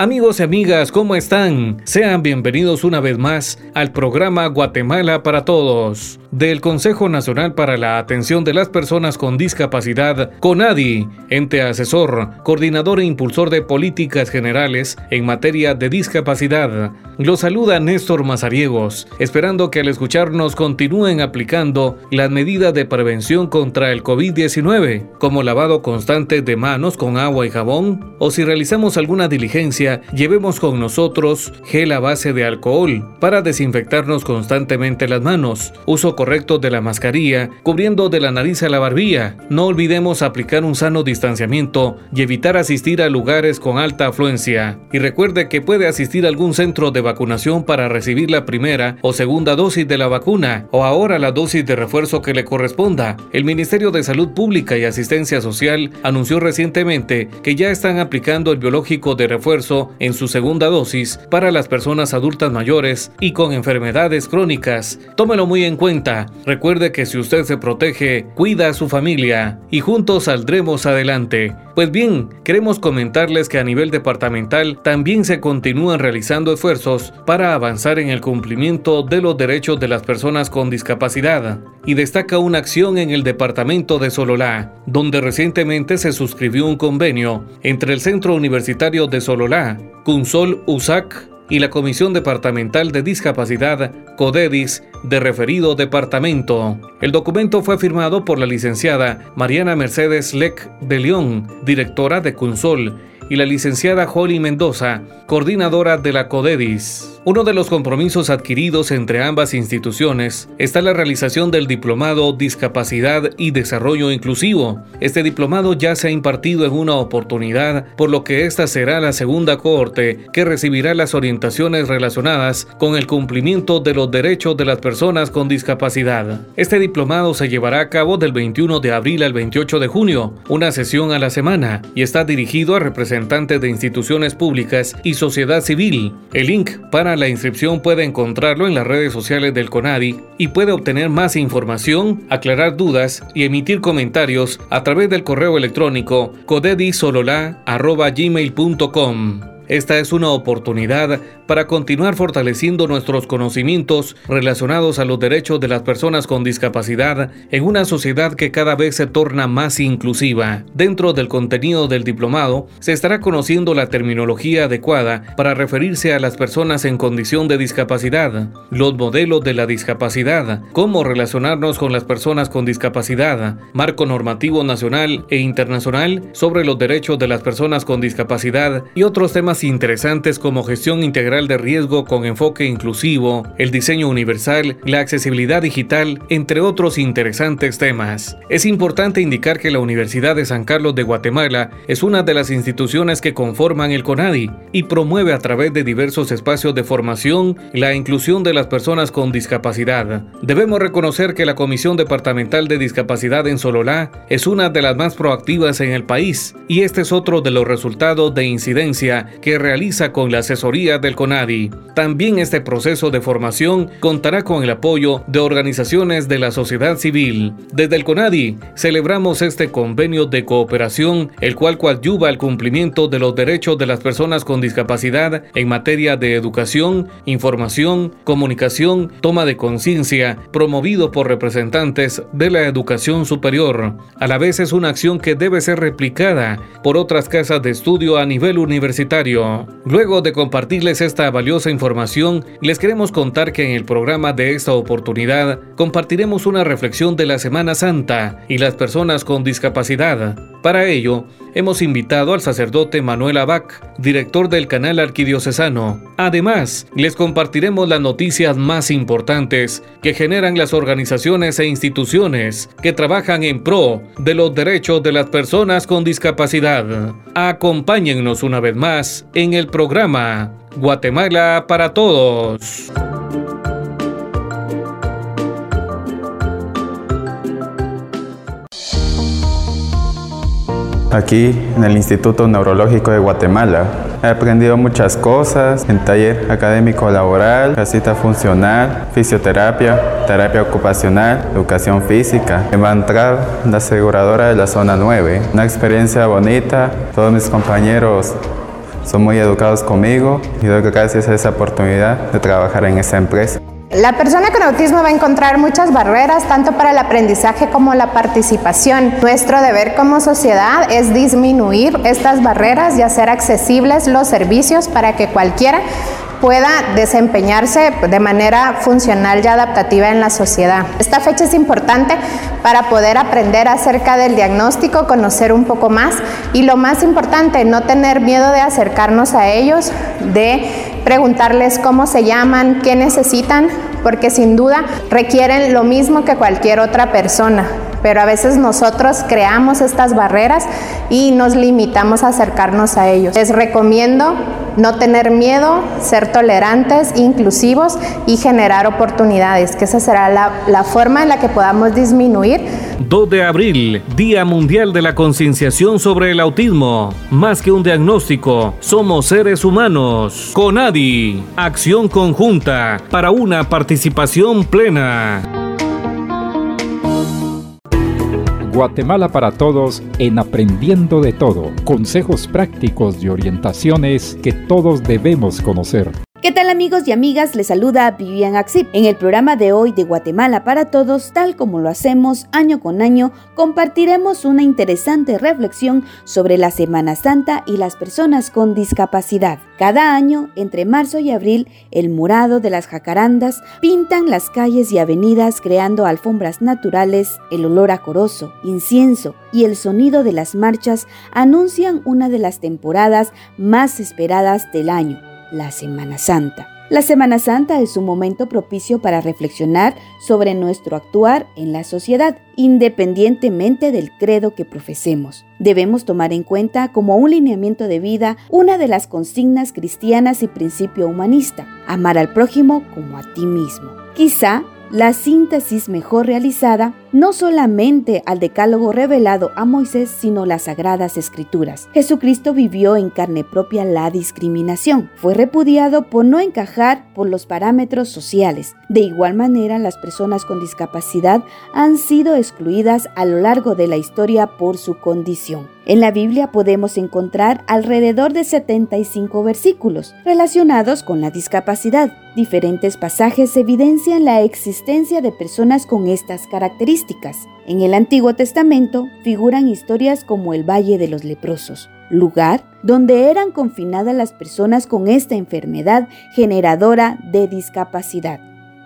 Amigos y amigas, ¿cómo están? Sean bienvenidos una vez más al programa Guatemala para Todos del Consejo Nacional para la Atención de las Personas con Discapacidad, CONADI, ente asesor, coordinador e impulsor de políticas generales en materia de discapacidad. Lo saluda Néstor Mazariegos, esperando que al escucharnos continúen aplicando las medidas de prevención contra el COVID-19, como lavado constante de manos con agua y jabón, o si realizamos alguna diligencia, llevemos con nosotros gel a base de alcohol para desinfectarnos constantemente las manos, uso correcto de la mascarilla, cubriendo de la nariz a la barbilla. No olvidemos aplicar un sano distanciamiento y evitar asistir a lugares con alta afluencia. Y recuerde que puede asistir a algún centro de vacunación para recibir la primera o segunda dosis de la vacuna o ahora la dosis de refuerzo que le corresponda. El Ministerio de Salud Pública y Asistencia Social anunció recientemente que ya están aplicando el biológico de refuerzo en su segunda dosis para las personas adultas mayores y con enfermedades crónicas. Tómelo muy en cuenta Recuerde que si usted se protege, cuida a su familia y juntos saldremos adelante. Pues bien, queremos comentarles que a nivel departamental también se continúan realizando esfuerzos para avanzar en el cumplimiento de los derechos de las personas con discapacidad. Y destaca una acción en el departamento de Sololá, donde recientemente se suscribió un convenio entre el Centro Universitario de Sololá, CUNSOL USAC, y la Comisión Departamental de Discapacidad, CODEDIS, de referido departamento. El documento fue firmado por la licenciada Mariana Mercedes Lec de León, directora de CUNSOL, y la licenciada Holly Mendoza, coordinadora de la CODEDIS. Uno de los compromisos adquiridos entre ambas instituciones está la realización del diplomado Discapacidad y Desarrollo Inclusivo. Este diplomado ya se ha impartido en una oportunidad, por lo que esta será la segunda cohorte que recibirá las orientaciones relacionadas con el cumplimiento de los derechos de las personas con discapacidad. Este diplomado se llevará a cabo del 21 de abril al 28 de junio, una sesión a la semana, y está dirigido a representantes de instituciones públicas y sociedad civil. El link para la inscripción puede encontrarlo en las redes sociales del CONADI y puede obtener más información, aclarar dudas y emitir comentarios a través del correo electrónico codedisolola.gmail.com. Esta es una oportunidad para continuar fortaleciendo nuestros conocimientos relacionados a los derechos de las personas con discapacidad en una sociedad que cada vez se torna más inclusiva. Dentro del contenido del diplomado se estará conociendo la terminología adecuada para referirse a las personas en condición de discapacidad, los modelos de la discapacidad, cómo relacionarnos con las personas con discapacidad, marco normativo nacional e internacional sobre los derechos de las personas con discapacidad y otros temas interesantes como gestión integral de riesgo con enfoque inclusivo, el diseño universal, la accesibilidad digital, entre otros interesantes temas. Es importante indicar que la Universidad de San Carlos de Guatemala es una de las instituciones que conforman el CONADI y promueve a través de diversos espacios de formación la inclusión de las personas con discapacidad. Debemos reconocer que la Comisión Departamental de Discapacidad en Sololá es una de las más proactivas en el país y este es otro de los resultados de incidencia que que realiza con la asesoría del CONADI. También este proceso de formación contará con el apoyo de organizaciones de la sociedad civil. Desde el CONADI celebramos este convenio de cooperación, el cual coadyuva al cumplimiento de los derechos de las personas con discapacidad en materia de educación, información, comunicación, toma de conciencia, promovido por representantes de la educación superior. A la vez es una acción que debe ser replicada por otras casas de estudio a nivel universitario Luego de compartirles esta valiosa información, les queremos contar que en el programa de esta oportunidad compartiremos una reflexión de la Semana Santa y las personas con discapacidad. Para ello, hemos invitado al sacerdote Manuel Abac, director del canal arquidiocesano. Además, les compartiremos las noticias más importantes que generan las organizaciones e instituciones que trabajan en pro de los derechos de las personas con discapacidad. Acompáñennos una vez más en el programa Guatemala para Todos. Aquí en el Instituto Neurológico de Guatemala. He aprendido muchas cosas en taller académico laboral, casita funcional, fisioterapia, terapia ocupacional, educación física. Me va la aseguradora de la zona 9. Una experiencia bonita, todos mis compañeros son muy educados conmigo y doy gracias a esa oportunidad de trabajar en esa empresa. La persona con autismo va a encontrar muchas barreras, tanto para el aprendizaje como la participación. Nuestro deber como sociedad es disminuir estas barreras y hacer accesibles los servicios para que cualquiera pueda desempeñarse de manera funcional y adaptativa en la sociedad. Esta fecha es importante para poder aprender acerca del diagnóstico, conocer un poco más y lo más importante, no tener miedo de acercarnos a ellos, de preguntarles cómo se llaman, qué necesitan, porque sin duda requieren lo mismo que cualquier otra persona. Pero a veces nosotros creamos estas barreras y nos limitamos a acercarnos a ellos. Les recomiendo no tener miedo, ser tolerantes, inclusivos y generar oportunidades, que esa será la, forma en la que podamos disminuir 2 de abril, Día Mundial de la Concienciación sobre el Autismo. Más que un diagnóstico, somos seres humanos. CONADI, acción conjunta para una participación plena. Guatemala para Todos en Aprendiendo de Todo. Consejos prácticos y orientaciones que todos debemos conocer. ¿Qué tal amigos y amigas? Les saluda Vivian Axip. En el programa de hoy de Guatemala para Todos, tal como lo hacemos año con año, compartiremos una interesante reflexión sobre la Semana Santa y las personas con discapacidad. Cada año, entre marzo y abril, el morado de las jacarandas pintan las calles y avenidas creando alfombras naturales, el olor acoroso, incienso y el sonido de las marchas anuncian una de las temporadas más esperadas del año la Semana Santa. La Semana Santa es un momento propicio para reflexionar sobre nuestro actuar en la sociedad, independientemente del credo que profesemos. Debemos tomar en cuenta como un lineamiento de vida una de las consignas cristianas y principio humanista, amar al prójimo como a ti mismo. Quizá la síntesis mejor realizada no solamente al decálogo revelado a Moisés, sino las sagradas escrituras. Jesucristo vivió en carne propia la discriminación. Fue repudiado por no encajar por los parámetros sociales. De igual manera, las personas con discapacidad han sido excluidas a lo largo de la historia por su condición. En la Biblia podemos encontrar alrededor de 75 versículos relacionados con la discapacidad. Diferentes pasajes evidencian la existencia de personas con estas características en el Antiguo Testamento figuran historias como el Valle de los Leprosos, lugar donde eran confinadas las personas con esta enfermedad generadora de discapacidad.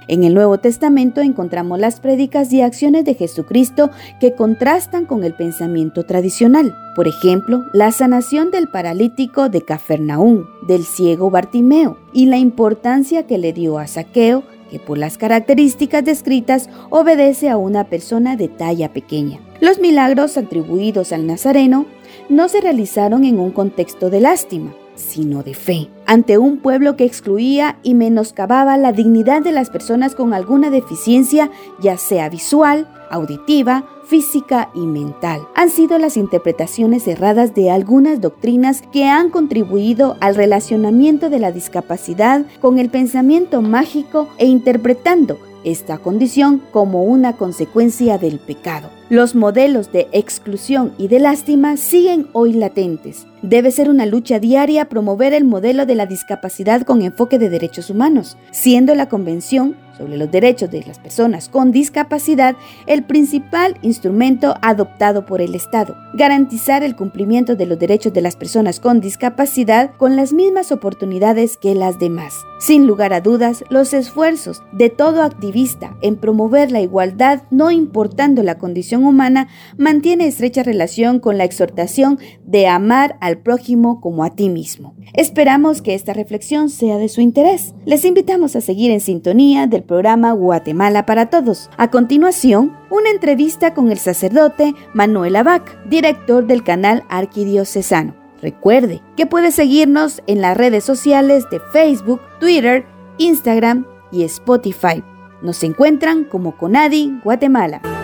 En el Nuevo Testamento encontramos las prédicas y acciones de Jesucristo que contrastan con el pensamiento tradicional. Por ejemplo, la sanación del paralítico de Cafarnaún, del ciego Bartimeo, y la importancia que le dio a Saqueo que por las características descritas obedece a una persona de talla pequeña. Los milagros atribuidos al Nazareno no se realizaron en un contexto de lástima, sino de fe, ante un pueblo que excluía y menoscababa la dignidad de las personas con alguna deficiencia, ya sea visual, auditiva, física y mental. Han sido las interpretaciones erradas de algunas doctrinas que han contribuido al relacionamiento de la discapacidad con el pensamiento mágico e interpretando esta condición como una consecuencia del pecado. Los modelos de exclusión y de lástima siguen hoy latentes. Debe ser una lucha diaria promover el modelo de la discapacidad con enfoque de derechos humanos, siendo la Convención sobre los Derechos de las Personas con Discapacidad el principal instrumento adoptado por el Estado. Garantizar el cumplimiento de los derechos de las personas con discapacidad con las mismas oportunidades que las demás. Sin lugar a dudas, los esfuerzos de todo activista en promover la igualdad, no importando la condición humana mantiene estrecha relación con la exhortación de amar al prójimo como a ti mismo. Esperamos que esta reflexión sea de su interés. Les invitamos a seguir en sintonía del programa Guatemala para Todos. A continuación, una entrevista con el sacerdote Manuel Abac, director del canal Arquidiocesano. Recuerde que puede seguirnos en las redes sociales de Facebook, Twitter, Instagram y Spotify. Nos encuentran como Conadi Guatemala.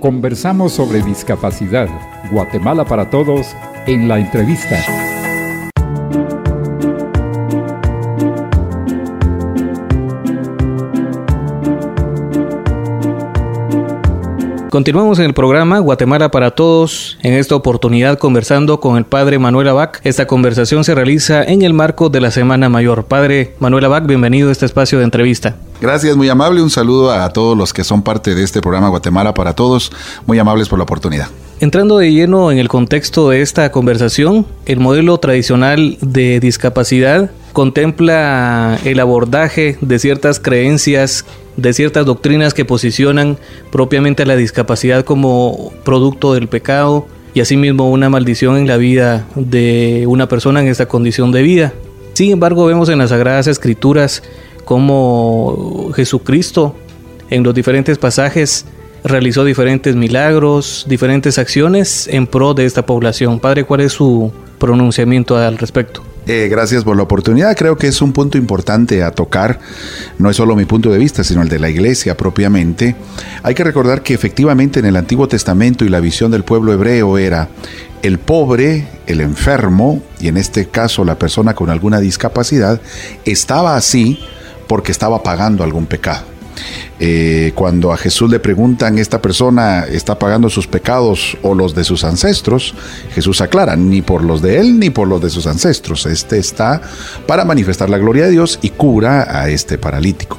Conversamos sobre discapacidad, Guatemala para Todos en la entrevista. Continuamos en el programa Guatemala para Todos, en esta oportunidad conversando con el padre Manuel Abac. Esta conversación se realiza en el marco de la Semana Mayor. Padre Manuel Abac, bienvenido a este espacio de entrevista. Gracias, muy amable. Un saludo a todos los que son parte de este programa Guatemala para Todos. Muy amables por la oportunidad. Entrando de lleno en el contexto de esta conversación, el modelo tradicional de discapacidad contempla el abordaje de ciertas creencias, de ciertas doctrinas que posicionan propiamente la discapacidad como producto del pecado y asimismo una maldición en la vida de una persona en esta condición de vida. Sin embargo, vemos en las Sagradas Escrituras cómo Jesucristo en los diferentes pasajes realizó diferentes milagros, diferentes acciones en pro de esta población. Padre, ¿cuál es su pronunciamiento al respecto? Eh, gracias por la oportunidad. Creo que es un punto importante a tocar. No es solo mi punto de vista, sino el de la iglesia propiamente. Hay que recordar que efectivamente en el Antiguo Testamento y la visión del pueblo hebreo era el pobre, el enfermo, y en este caso la persona con alguna discapacidad, estaba así porque estaba pagando algún pecado. Eh, cuando a Jesús le preguntan, ¿esta persona está pagando sus pecados o los de sus ancestros? Jesús aclara, ni por los de él ni por los de sus ancestros. Este está para manifestar la gloria de Dios y cura a este paralítico.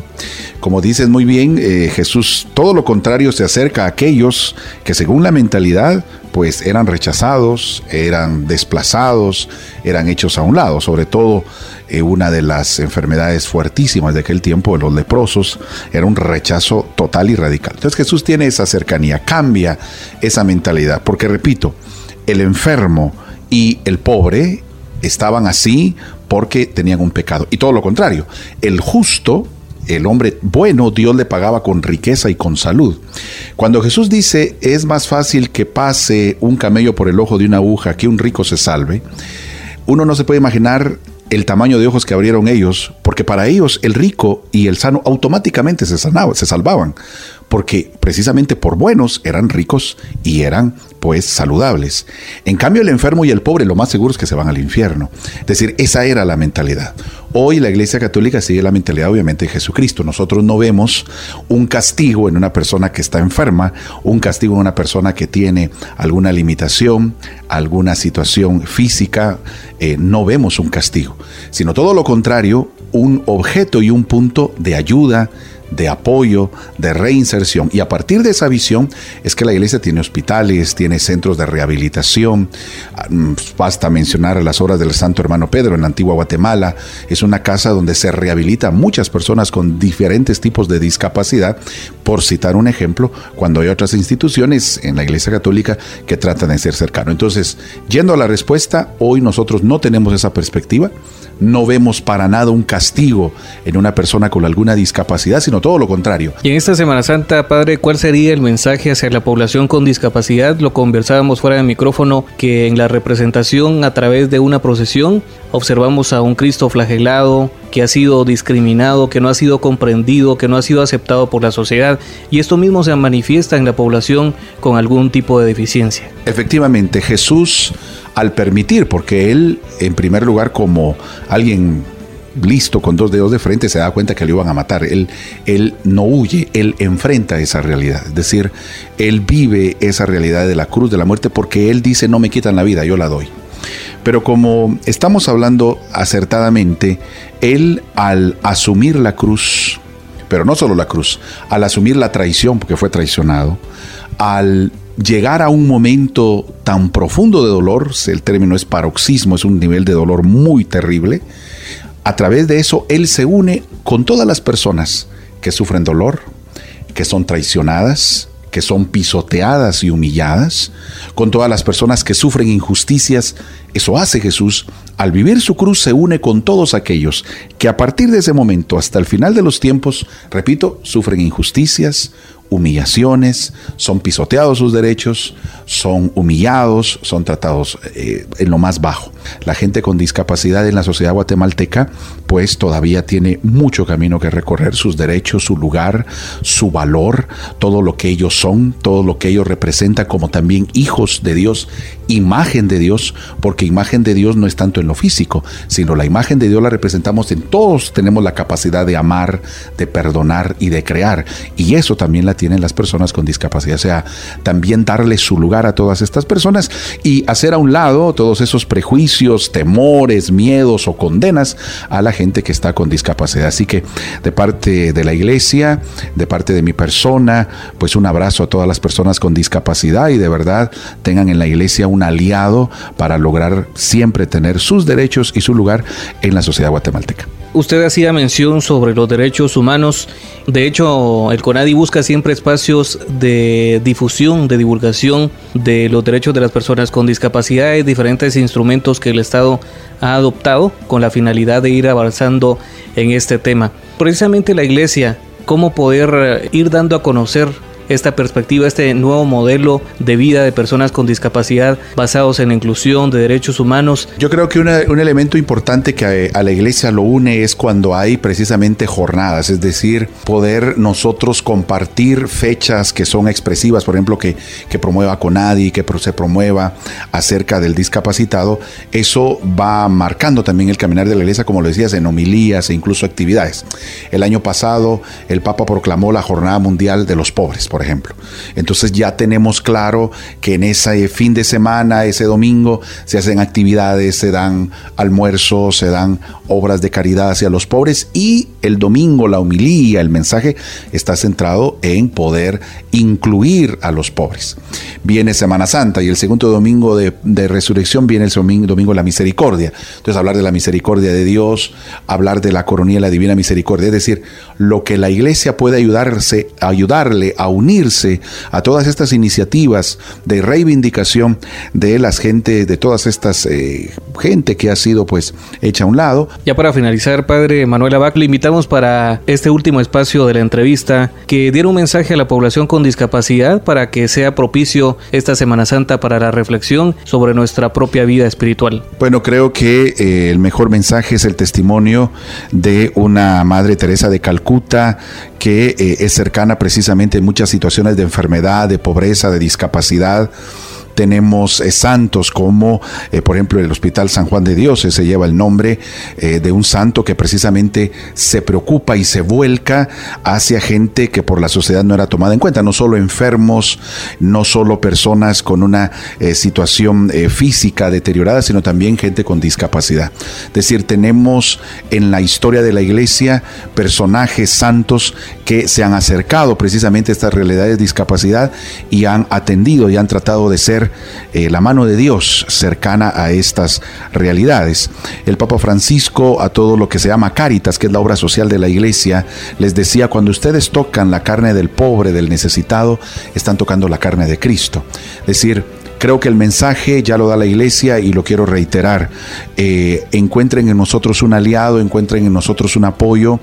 Como dices muy bien, eh, Jesús todo lo contrario se acerca a aquellos que según la mentalidad pues eran rechazados, eran desplazados, eran hechos a un lado, sobre todo eh, una de las enfermedades fuertísimas de aquel tiempo, de los leprosos, era un rechazo total y radical. Entonces Jesús tiene esa cercanía, cambia esa mentalidad, porque repito, el enfermo y el pobre estaban así porque tenían un pecado. Y todo lo contrario, el justo el hombre bueno, Dios le pagaba con riqueza y con salud. Cuando Jesús dice, es más fácil que pase un camello por el ojo de una aguja que un rico se salve, uno no se puede imaginar el tamaño de ojos que abrieron ellos, porque para ellos el rico y el sano automáticamente se, sanaban, se salvaban, porque precisamente por buenos eran ricos y eran pues saludables. En cambio el enfermo y el pobre lo más seguro es que se van al infierno. Es decir, esa era la mentalidad. Hoy la Iglesia Católica sigue la mentalidad obviamente de Jesucristo. Nosotros no vemos un castigo en una persona que está enferma, un castigo en una persona que tiene alguna limitación, alguna situación física, eh, no vemos un castigo, sino todo lo contrario, un objeto y un punto de ayuda, de apoyo, de reinserción. Y a partir de esa visión es que la iglesia tiene hospitales, tiene centros de rehabilitación. Ah, mm, basta mencionar las obras del Santo Hermano Pedro en la antigua Guatemala. Es una casa donde se rehabilita muchas personas con diferentes tipos de discapacidad, por citar un ejemplo, cuando hay otras instituciones en la iglesia católica que tratan de ser cercanos. Entonces, yendo a la respuesta, hoy nosotros no tenemos esa perspectiva no vemos para nada un castigo en una persona con alguna discapacidad, sino todo lo contrario. Y en esta Semana Santa, Padre, ¿cuál sería el mensaje hacia la población con discapacidad? Lo conversábamos fuera del micrófono, que en la representación a través de una procesión observamos a un Cristo flagelado, que ha sido discriminado, que no ha sido comprendido, que no ha sido aceptado por la sociedad, y esto mismo se manifiesta en la población con algún tipo de deficiencia. Efectivamente, Jesús al permitir, porque él, en primer lugar, como alguien listo con dos dedos de frente, se da cuenta que lo iban a matar. Él, él no huye, él enfrenta esa realidad. Es decir, él vive esa realidad de la cruz, de la muerte, porque él dice, no me quitan la vida, yo la doy. Pero como estamos hablando acertadamente, él al asumir la cruz, pero no solo la cruz, al asumir la traición, porque fue traicionado, al llegar a un momento tan profundo de dolor, el término es paroxismo, es un nivel de dolor muy terrible, a través de eso Él se une con todas las personas que sufren dolor, que son traicionadas, que son pisoteadas y humilladas, con todas las personas que sufren injusticias. Eso hace Jesús. Al vivir su cruz se une con todos aquellos que a partir de ese momento hasta el final de los tiempos, repito, sufren injusticias, humillaciones, son pisoteados sus derechos, son humillados, son tratados eh, en lo más bajo. La gente con discapacidad en la sociedad guatemalteca pues todavía tiene mucho camino que recorrer, sus derechos, su lugar, su valor, todo lo que ellos son, todo lo que ellos representan como también hijos de Dios, imagen de Dios, porque imagen de Dios no es tanto en lo físico, sino la imagen de Dios la representamos en todos, tenemos la capacidad de amar, de perdonar y de crear, y eso también la tienen las personas con discapacidad, o sea, también darle su lugar a todas estas personas y hacer a un lado todos esos prejuicios, temores, miedos o condenas a la gente que está con discapacidad. Así que de parte de la iglesia, de parte de mi persona, pues un abrazo a todas las personas con discapacidad y de verdad tengan en la iglesia un aliado para lograr siempre tener sus derechos y su lugar en la sociedad guatemalteca. Usted hacía mención sobre los derechos humanos. De hecho, el CONADI busca siempre espacios de difusión, de divulgación de los derechos de las personas con discapacidad y diferentes instrumentos que el Estado ha adoptado con la finalidad de ir avanzando en este tema. Precisamente la Iglesia, cómo poder ir dando a conocer esta perspectiva, este nuevo modelo de vida de personas con discapacidad basados en la inclusión de derechos humanos. Yo creo que un elemento importante que a, la iglesia lo une es cuando hay precisamente jornadas, es decir, poder nosotros compartir fechas que son expresivas, por ejemplo, que, que promueva Conadi, que se promueva acerca del discapacitado, eso va marcando también el caminar de la iglesia, como lo decías, en homilías e incluso actividades. El año pasado el Papa proclamó la Jornada Mundial de los Pobres, por ejemplo. Entonces ya tenemos claro que en ese fin de semana, ese domingo, se hacen actividades, se dan almuerzos, se dan obras de caridad hacia los pobres y el domingo la humilía, el mensaje está centrado en poder incluir a los pobres. Viene Semana Santa y el segundo domingo de, resurrección viene el domingo, domingo de la misericordia. Entonces hablar de la misericordia de Dios, hablar de la coronilla de la divina misericordia, es decir, lo que la iglesia puede ayudarse, ayudarle a unir unirse a todas estas iniciativas de reivindicación de las gente, de todas estas eh, gente que ha sido pues hecha a un lado. Ya para finalizar, padre Manuel Abac, le invitamos para este último espacio de la entrevista que diera un mensaje a la población con discapacidad para que sea propicio esta Semana Santa para la reflexión sobre nuestra propia vida espiritual. Bueno, creo que eh, el mejor mensaje es el testimonio de una Madre Teresa de Calcuta que eh, es cercana precisamente en muchas situaciones de enfermedad, de pobreza, de discapacidad tenemos eh, santos como, eh, por ejemplo, el Hospital San Juan de Dios, se lleva el nombre eh, de un santo que precisamente se preocupa y se vuelca hacia gente que por la sociedad no era tomada en cuenta, no solo enfermos, no solo personas con una situación física deteriorada, sino también gente con discapacidad. Es decir, tenemos en la historia de la iglesia personajes santos que se han acercado precisamente a estas realidades de discapacidad y han atendido y han tratado de ser eh, la mano de Dios cercana a estas realidades. El Papa Francisco a todo lo que se llama Caritas, que es la obra social de la iglesia, les decía, cuando ustedes tocan la carne del pobre, del necesitado, están tocando la carne de Cristo. Es decir, Creo que el mensaje ya lo da la iglesia y lo quiero reiterar. Eh, encuentren en nosotros un aliado, encuentren en nosotros un apoyo,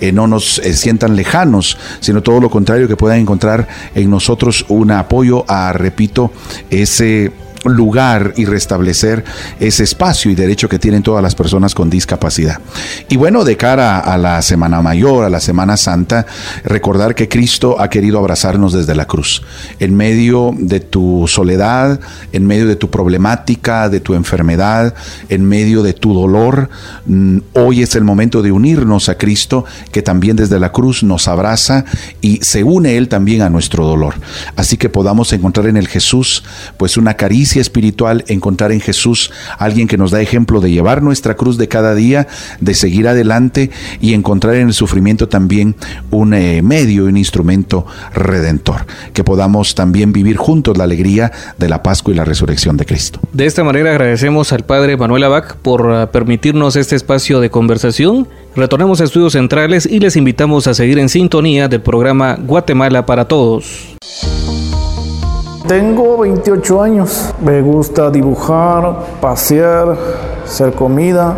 eh, no nos sientan lejanos, sino todo lo contrario, que puedan encontrar en nosotros un apoyo a, repito, ese lugar y restablecer ese espacio y derecho que tienen todas las personas con discapacidad. Y bueno, de cara a la Semana Mayor, a la Semana Santa, recordar que Cristo ha querido abrazarnos desde la cruz. En medio de tu soledad, en medio de tu problemática, de tu enfermedad, en medio de tu dolor, mm, hoy es el momento de unirnos a Cristo, que también desde la cruz nos abraza y se une Él también a nuestro dolor. Así que podamos encontrar en el Jesús pues una caricia espiritual encontrar en Jesús alguien que nos da ejemplo de llevar nuestra cruz de cada día, de seguir adelante y encontrar en el sufrimiento también un eh, medio, un instrumento redentor. Que podamos también vivir juntos la alegría de la Pascua y la resurrección de Cristo. De esta manera agradecemos al Padre Manuel Abac por ah, permitirnos este espacio de conversación. Retornamos a estudios centrales y les invitamos a seguir en sintonía del programa Guatemala para Todos. Tengo 28 años. Me gusta dibujar, pasear, hacer comida,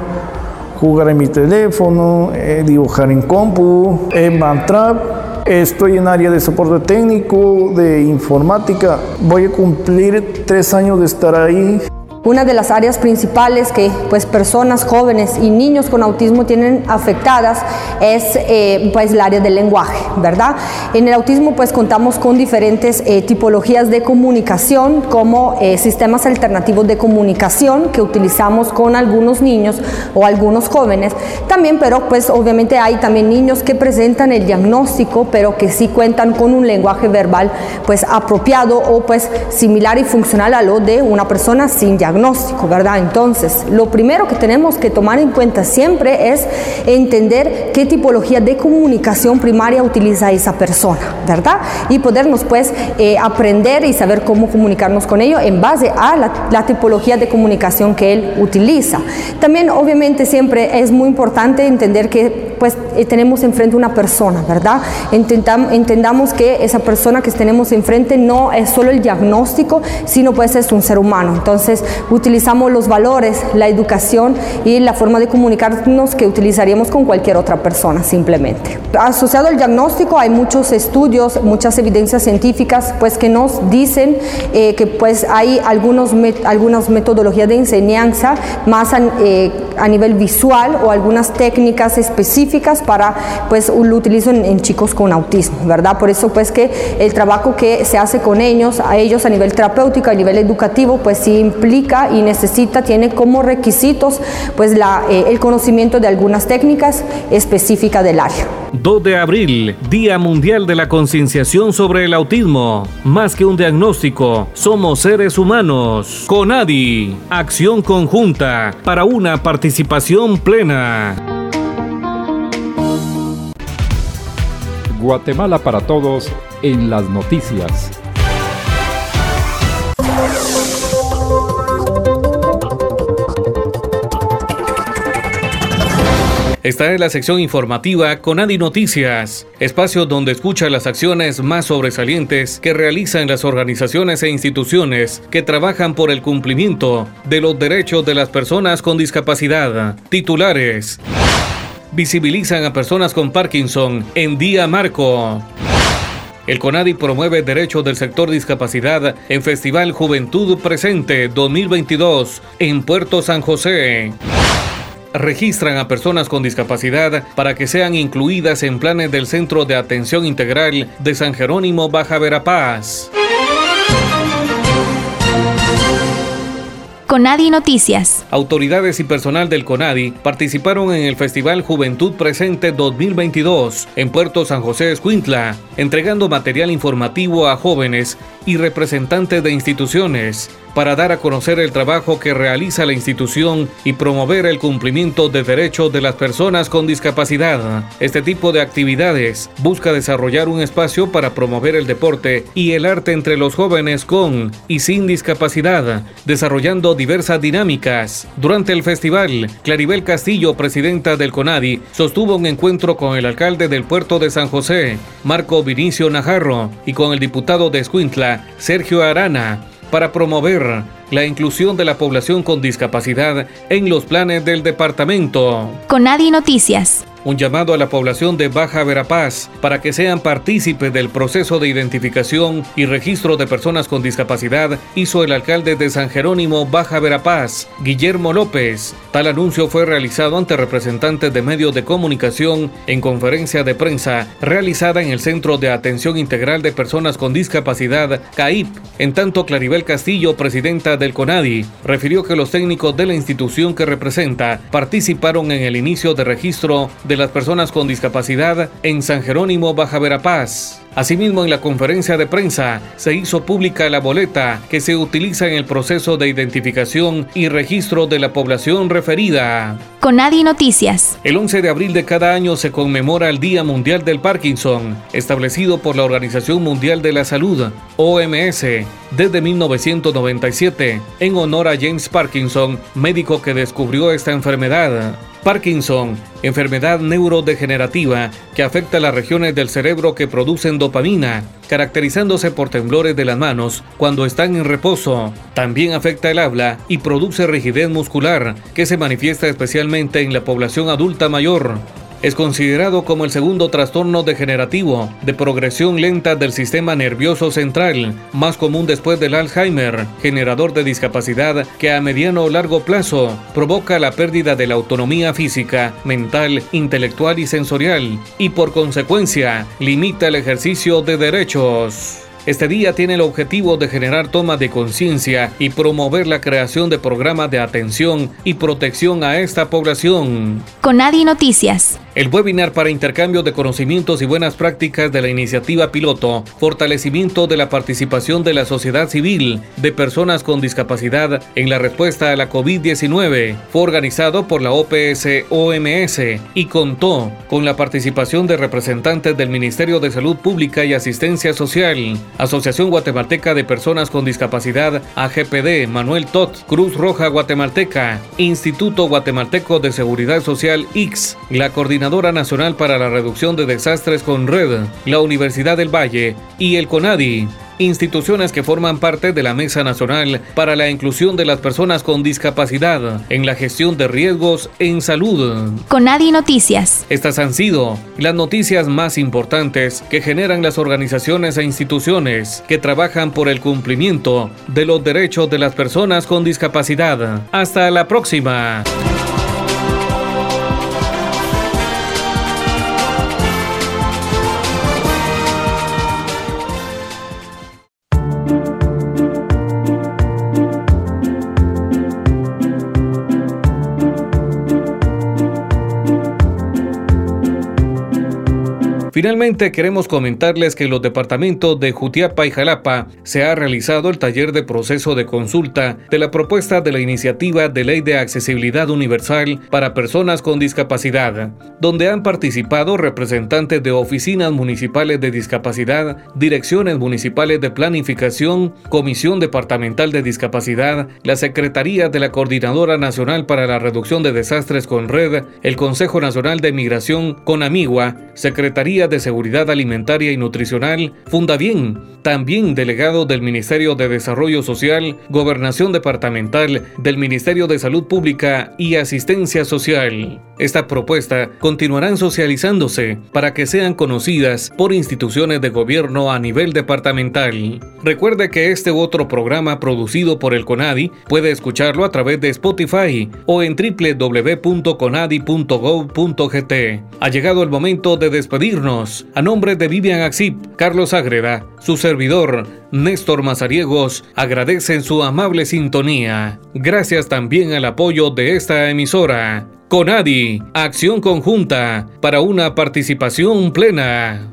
jugar en mi teléfono, eh, dibujar en compu, en Mantrap Estoy en área de soporte técnico, de informática. Voy a cumplir tres años de estar ahí. Una de las áreas principales que pues, personas jóvenes y niños con autismo tienen afectadas es eh, pues, el área del lenguaje, ¿verdad? En el autismo pues contamos con diferentes eh, tipologías de comunicación como eh, sistemas alternativos de comunicación que utilizamos con algunos niños o algunos jóvenes. También, pero pues obviamente hay también niños que presentan el diagnóstico, pero que sí cuentan con un lenguaje verbal pues apropiado o pues similar y funcional a lo de una persona sin diagnóstico diagnóstico, ¿verdad? Entonces, lo primero que tenemos que tomar en cuenta siempre es entender qué tipología de comunicación primaria utiliza esa persona, ¿verdad? Y podernos pues eh, aprender y saber cómo comunicarnos con ellos en base a la, tipología de comunicación que él utiliza. También obviamente siempre es muy importante entender que pues eh, tenemos enfrente una persona, ¿verdad? entendamos que esa persona que tenemos enfrente no es solo el diagnóstico, sino pues es un ser humano. Entonces, utilizamos los valores, la educación y la forma de comunicarnos que utilizaríamos con cualquier otra persona simplemente. Asociado al diagnóstico hay muchos estudios, muchas evidencias científicas pues que nos dicen eh, que pues hay algunos algunas metodologías de enseñanza más eh, a, nivel visual o algunas técnicas específicas para pues lo utilizo en, en, chicos con autismo, ¿verdad? Por eso pues que el trabajo que se hace con ellos, a ellos a nivel terapéutico, a nivel educativo, pues sí implica y necesita, tiene como requisitos pues la, eh, el conocimiento de algunas técnicas específicas del área. 2 de abril, Día Mundial de la Concienciación sobre el Autismo. Más que un diagnóstico, somos seres humanos. CONADI, acción conjunta para una participación plena. Guatemala para todos en las noticias. Está en la sección informativa con Adi Noticias, espacio donde escucha las acciones más sobresalientes que realizan las organizaciones e instituciones que trabajan por el cumplimiento de los derechos de las personas con discapacidad. Titulares. Visibilizan a personas con Parkinson en Día Marco. El CONADI promueve derechos del sector discapacidad en Festival Juventud Presente 2022 en Puerto San José registran a personas con discapacidad para que sean incluidas en planes del Centro de Atención Integral de San Jerónimo Baja Verapaz. Conadi Noticias. Autoridades y personal del Conadi participaron en el Festival Juventud Presente 2022 en Puerto San José Escuintla, entregando material informativo a jóvenes y representantes de instituciones para dar a conocer el trabajo que realiza la institución y promover el cumplimiento de derechos de las personas con discapacidad. Este tipo de actividades busca desarrollar un espacio para promover el deporte y el arte entre los jóvenes con y sin discapacidad, desarrollando diversas dinámicas. Durante el festival, Claribel Castillo, presidenta del CONADI, sostuvo un encuentro con el alcalde del puerto de San José, Marco Vinicio Najarro, y con el diputado de Escuintla, Sergio Arana, para promover la inclusión de la población con discapacidad en los planes del departamento. Conadi Noticias un llamado a la población de Baja Verapaz para que sean partícipes del proceso de identificación y registro de personas con discapacidad hizo el alcalde de San Jerónimo Baja Verapaz, Guillermo López. Tal anuncio fue realizado ante representantes de medios de comunicación en conferencia de prensa realizada en el Centro de Atención Integral de Personas con Discapacidad, CAIP. En tanto, Claribel Castillo, presidenta del CONADI, refirió que los técnicos de la institución que representa participaron en el inicio de registro de las personas con discapacidad en San Jerónimo, Baja Verapaz. Asimismo, en la conferencia de prensa se hizo pública la boleta que se utiliza en el proceso de identificación y registro de la población referida. Conadi Noticias. El 11 de abril de cada año se conmemora el Día Mundial del Parkinson, establecido por la Organización Mundial de la Salud, OMS, desde 1997, en honor a James Parkinson, médico que descubrió esta enfermedad. Parkinson, enfermedad neurodegenerativa que afecta las regiones del cerebro que producen dopamina, caracterizándose por temblores de las manos cuando están en reposo. También afecta el habla y produce rigidez muscular, que se manifiesta especialmente en la población adulta mayor. Es considerado como el segundo trastorno degenerativo de progresión lenta del sistema nervioso central, más común después del Alzheimer, generador de discapacidad que a mediano o largo plazo provoca la pérdida de la autonomía física, mental, intelectual y sensorial, y por consecuencia limita el ejercicio de derechos. Este día tiene el objetivo de generar toma de conciencia y promover la creación de programas de atención y protección a esta población. Con Adi Noticias. El webinar para intercambio de conocimientos y buenas prácticas de la iniciativa piloto, fortalecimiento de la participación de la sociedad civil de personas con discapacidad en la respuesta a la COVID-19, fue organizado por la OPS OMS y contó con la participación de representantes del Ministerio de Salud Pública y Asistencia Social, Asociación Guatemalteca de Personas con Discapacidad, AGPD, Manuel Tot, Cruz Roja Guatemalteca, Instituto Guatemalteco de Seguridad Social, X, la Coordinación Nacional para la Reducción de Desastres con Red, la Universidad del Valle y el CONADI, instituciones que forman parte de la Mesa Nacional para la Inclusión de las Personas con Discapacidad en la gestión de riesgos en salud. CONADI Noticias. Estas han sido las noticias más importantes que generan las organizaciones e instituciones que trabajan por el cumplimiento de los derechos de las personas con discapacidad. Hasta la próxima. Finalmente queremos comentarles que en los departamentos de Jutiapa y Jalapa se ha realizado el taller de proceso de consulta de la propuesta de la iniciativa de ley de accesibilidad universal para personas con discapacidad, donde han participado representantes de oficinas municipales de discapacidad, direcciones municipales de planificación, Comisión Departamental de Discapacidad, la Secretaría de la Coordinadora Nacional para la Reducción de Desastres con Red, el Consejo Nacional de Migración con Amigua, Secretaría de Seguridad Alimentaria y Nutricional, Fundabien, también delegado del Ministerio de Desarrollo Social, Gobernación Departamental del Ministerio de Salud Pública y Asistencia Social. Esta propuesta continuarán socializándose para que sean conocidas por instituciones de gobierno a nivel departamental. Recuerde que este otro programa producido por el CONADI puede escucharlo a través de Spotify o en www.conadi.gov.gt. Ha llegado el momento de despedirnos a nombre de Vivian Axip, Carlos Ágreda, su servidor, Néstor Mazariegos, agradecen su amable sintonía. Gracias también al apoyo de esta emisora. Conadi, acción conjunta para una participación plena.